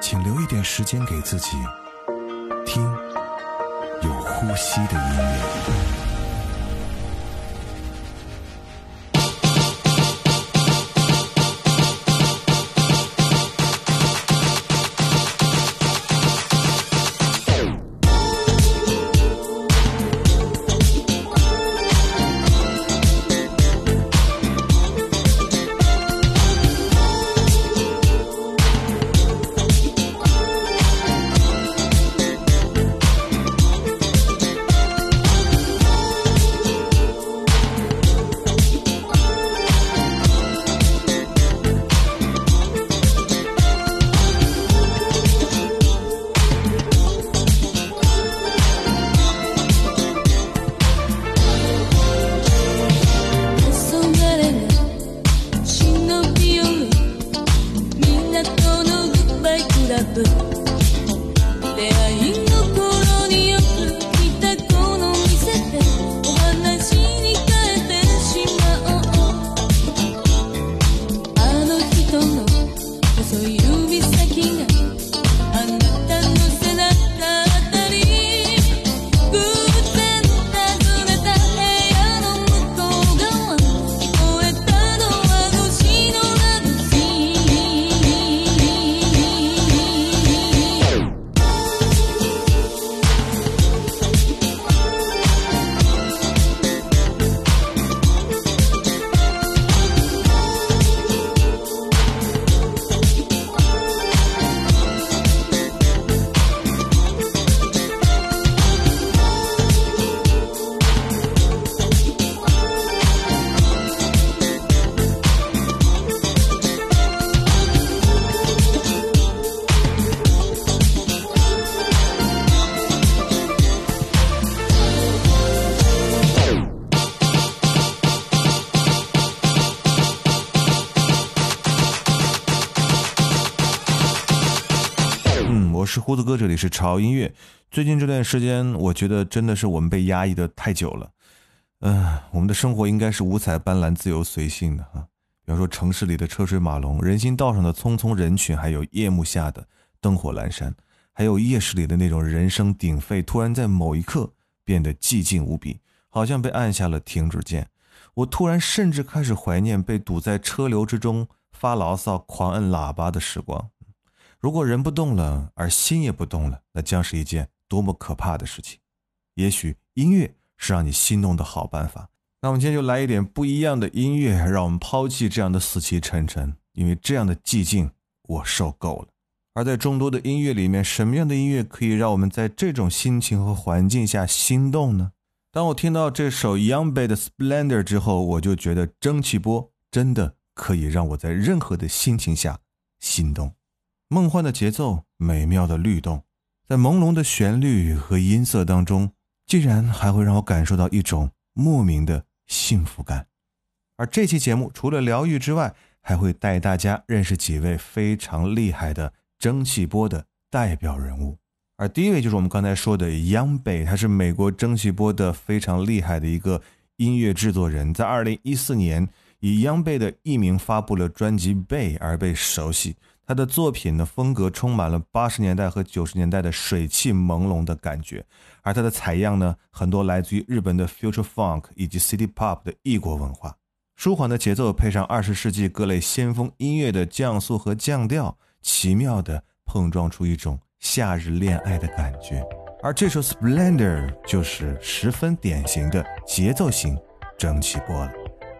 请留一点时间给自己，听有呼吸的音乐。胡子哥，这里是潮音乐。最近这段时间，我觉得真的是我们被压抑的太久了。嗯，我们的生活应该是五彩斑斓、自由随性的哈。比方说，城市里的车水马龙，人行道上的匆匆人群，还有夜幕下的灯火阑珊，还有夜市里的那种人声鼎沸，突然在某一刻变得寂静无比，好像被按下了停止键。我突然甚至开始怀念被堵在车流之中发牢骚、狂摁喇叭的时光。如果人不动了，而心也不动了，那将是一件多么可怕的事情！也许音乐是让你心动的好办法。那我们今天就来一点不一样的音乐，让我们抛弃这样的死气沉沉，因为这样的寂静我受够了。而在众多的音乐里面，什么样的音乐可以让我们在这种心情和环境下心动呢？当我听到这首 Young b a d 的《Splendor》之后，我就觉得蒸汽波真的可以让我在任何的心情下心动。梦幻的节奏，美妙的律动，在朦胧的旋律和音色当中，竟然还会让我感受到一种莫名的幸福感。而这期节目除了疗愈之外，还会带大家认识几位非常厉害的蒸汽波的代表人物。而第一位就是我们刚才说的 Young Bay，他是美国蒸汽波的非常厉害的一个音乐制作人，在二零一四年以 Young Bay 的艺名发布了专辑《Bay》而被熟悉。他的作品呢风格充满了八十年代和九十年代的水汽朦胧的感觉，而他的采样呢，很多来自于日本的 future funk 以及 city pop 的异国文化。舒缓的节奏配上二十世纪各类先锋音乐的降速和降调，奇妙的碰撞出一种夏日恋爱的感觉。而这首 Splendor 就是十分典型的节奏型蒸汽波了。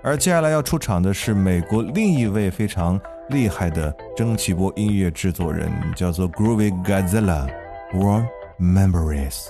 而接下来要出场的是美国另一位非常。厉害的蒸汽波音乐制作人叫做 Groovy Godzilla，Warm Memories。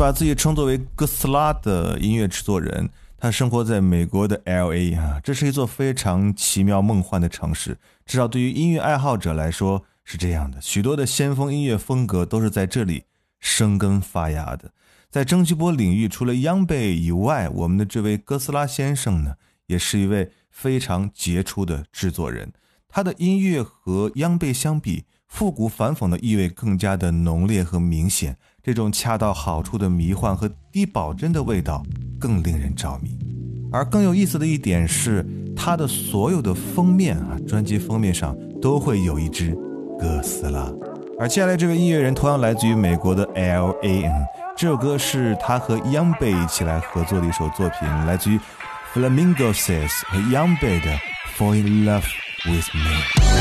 把自己称作为哥斯拉的音乐制作人，他生活在美国的 L A 啊，这是一座非常奇妙梦幻的城市，至少对于音乐爱好者来说是这样的。许多的先锋音乐风格都是在这里生根发芽的。在蒸汽波领域，除了央贝以外，我们的这位哥斯拉先生呢，也是一位非常杰出的制作人。他的音乐和央贝相比，复古反讽的意味更加的浓烈和明显。这种恰到好处的迷幻和低保真的味道更令人着迷。而更有意思的一点是，他的所有的封面啊，专辑封面上都会有一只哥斯拉。而接下来这位音乐人同样来自于美国的 L A N。这首歌是他和 Youngbae 一起来合作的一首作品，来自于 Flamingoses 和 Youngbae 的《Fall in Love with Me》。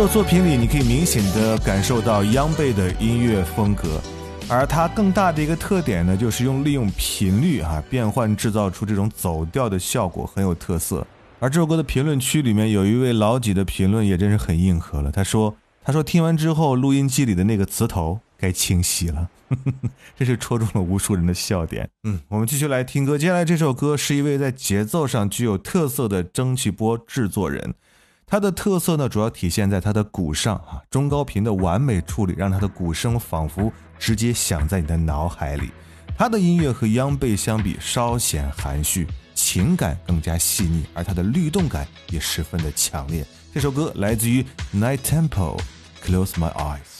首作品里，你可以明显的感受到央贝的音乐风格，而它更大的一个特点呢，就是用利用频率哈变换制造出这种走调的效果，很有特色。而这首歌的评论区里面有一位老几的评论也真是很硬核了，他说：“他说听完之后，录音机里的那个磁头该清洗了。”这是戳中了无数人的笑点。嗯，我们继续来听歌，接下来这首歌是一位在节奏上具有特色的蒸汽波制作人。它的特色呢，主要体现在它的鼓上啊，中高频的完美处理，让它的鼓声仿佛直接响在你的脑海里。它的音乐和央贝相比稍显含蓄，情感更加细腻，而它的律动感也十分的强烈。这首歌来自于 Night Temple，Close My Eyes。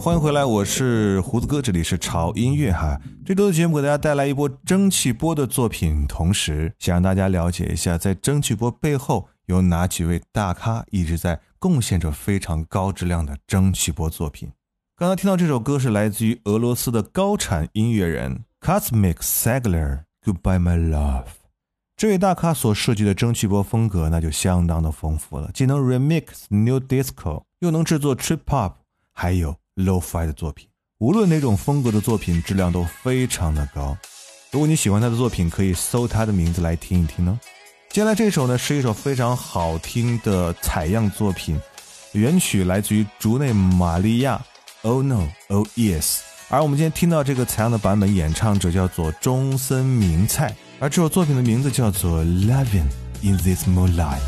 欢迎回来，我是胡子哥，这里是潮音乐哈。这周的节目给大家带来一波蒸汽波的作品，同时想让大家了解一下，在蒸汽波背后有哪几位大咖一直在贡献着非常高质量的蒸汽波作品。刚刚听到这首歌是来自于俄罗斯的高产音乐人 Cosmic Sagler，《Goodbye My Love》。这位大咖所设计的蒸汽波风格那就相当的丰富了，既能 remix New Disco，又能制作 Trip Hop，还有。Lo-fi 的作品，无论哪种风格的作品，质量都非常的高。如果你喜欢他的作品，可以搜他的名字来听一听呢。接下来这首呢，是一首非常好听的采样作品，原曲来自于竹内玛利亚。Oh no, oh yes。而我们今天听到这个采样的版本，演唱者叫做中森明菜，而这首作品的名字叫做 Loving in This Moonlight。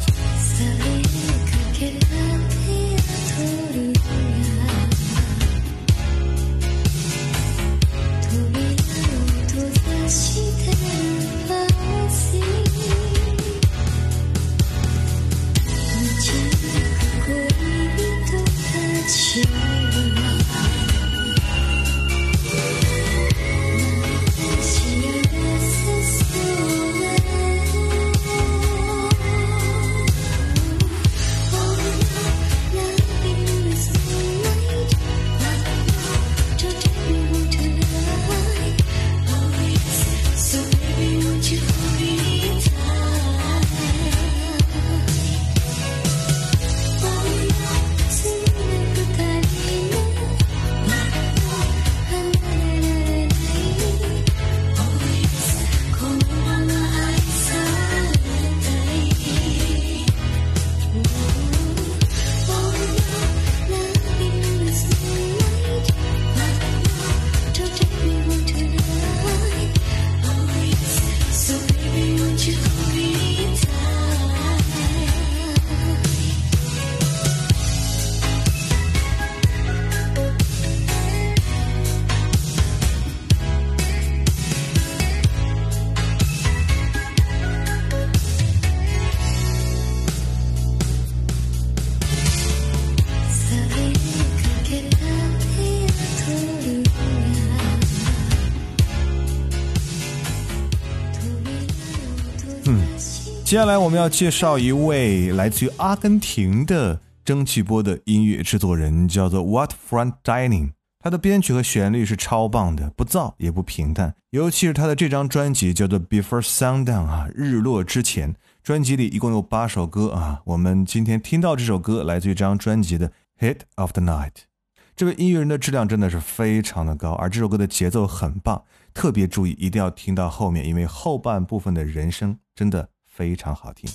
接下来我们要介绍一位来自于阿根廷的蒸汽波的音乐制作人，叫做 What Front Dining。他的编曲和旋律是超棒的，不燥也不平淡。尤其是他的这张专辑叫做 Before Sundown 啊，日落之前。专辑里一共有八首歌啊，我们今天听到这首歌来自于这张专辑的 Hit of the Night。这位音乐人的质量真的是非常的高，而这首歌的节奏很棒，特别注意一定要听到后面，因为后半部分的人声真的非常好听。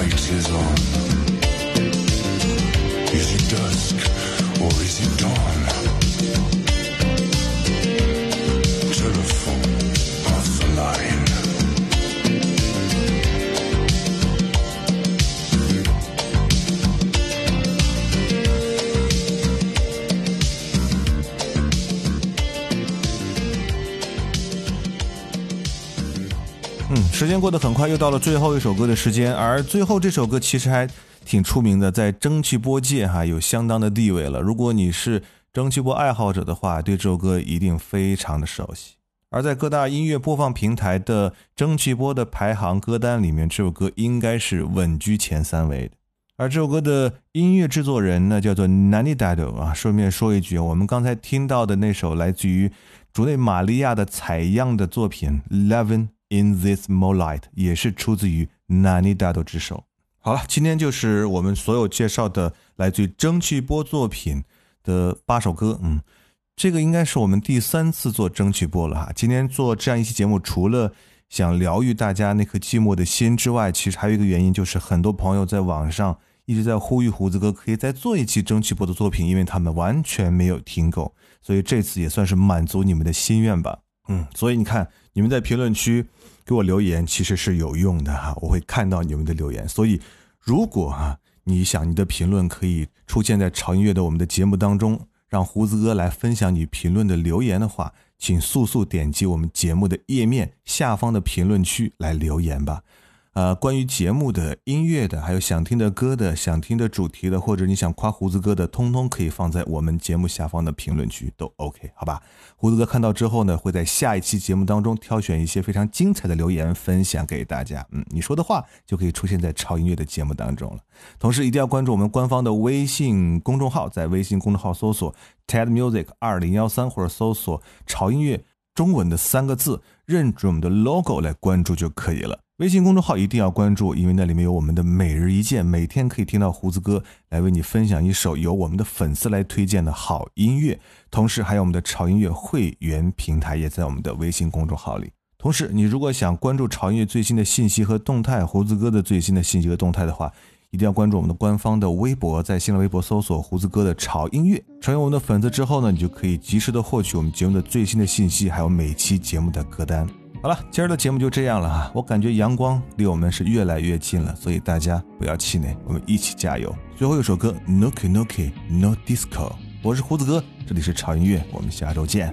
light is on. Is it dusk or is it dawn? 过得很快，又到了最后一首歌的时间。而最后这首歌其实还挺出名的，在蒸汽波界哈有相当的地位了。如果你是蒸汽波爱好者的话，对这首歌一定非常的熟悉。而在各大音乐播放平台的蒸汽波的排行歌单里面，这首歌应该是稳居前三位的。而这首歌的音乐制作人呢，叫做 Nani Dado 啊。顺便说一句，我们刚才听到的那首来自于主内玛利亚的采样的作品《Levin in This Moonlight》也是出自于 Nani Dado 之手。好了，今天就是我们所有介绍的来自于蒸汽波作品的八首歌。嗯，这个应该是我们第三次做蒸汽波了哈。今天做这样一期节目，除了想疗愈大家那颗寂寞的心之外，其实还有一个原因，就是很多朋友在网上一直在呼吁胡子哥可以再做一期蒸汽波的作品，因为他们完全没有听够，所以这次也算是满足你们的心愿吧。嗯，所以你看，你们在评论区。给我留言其实是有用的哈，我会看到你们的留言，所以如果哈你想你的评论可以出现在潮音乐的我们的节目当中，让胡子哥来分享你评论的留言的话，请速速点击我们节目的页面下方的评论区来留言吧。呃，关于节目的音乐的，还有想听的歌的、想听的主题的，或者你想夸胡子哥的，通通可以放在我们节目下方的评论区，都 OK，好吧？胡子哥看到之后呢，会在下一期节目当中挑选一些非常精彩的留言分享给大家。嗯，你说的话就可以出现在超音乐的节目当中了。同时一定要关注我们官方的微信公众号，在微信公众号搜索 TED Music 二零幺三，或者搜索潮音乐中文的三个字，认准我们的 logo 来关注就可以了。微信公众号一定要关注，因为那里面有我们的每日一见，每天可以听到胡子哥来为你分享一首由我们的粉丝来推荐的好音乐。同时，还有我们的潮音乐会员平台也在我们的微信公众号里。同时，你如果想关注潮音乐最新的信息和动态，胡子哥的最新的信息和动态的话，一定要关注我们的官方的微博，在新浪微博搜索“胡子哥的潮音乐”，成为我们的粉丝之后呢，你就可以及时的获取我们节目的最新的信息，还有每期节目的歌单。好了，今儿的节目就这样了哈。我感觉阳光离我们是越来越近了，所以大家不要气馁，我们一起加油。最后一首歌，Noki Noki No Disco。我是胡子哥，这里是潮音乐，我们下周见。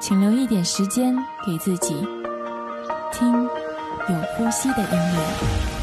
请留一点时间给自己，听有呼吸的音乐。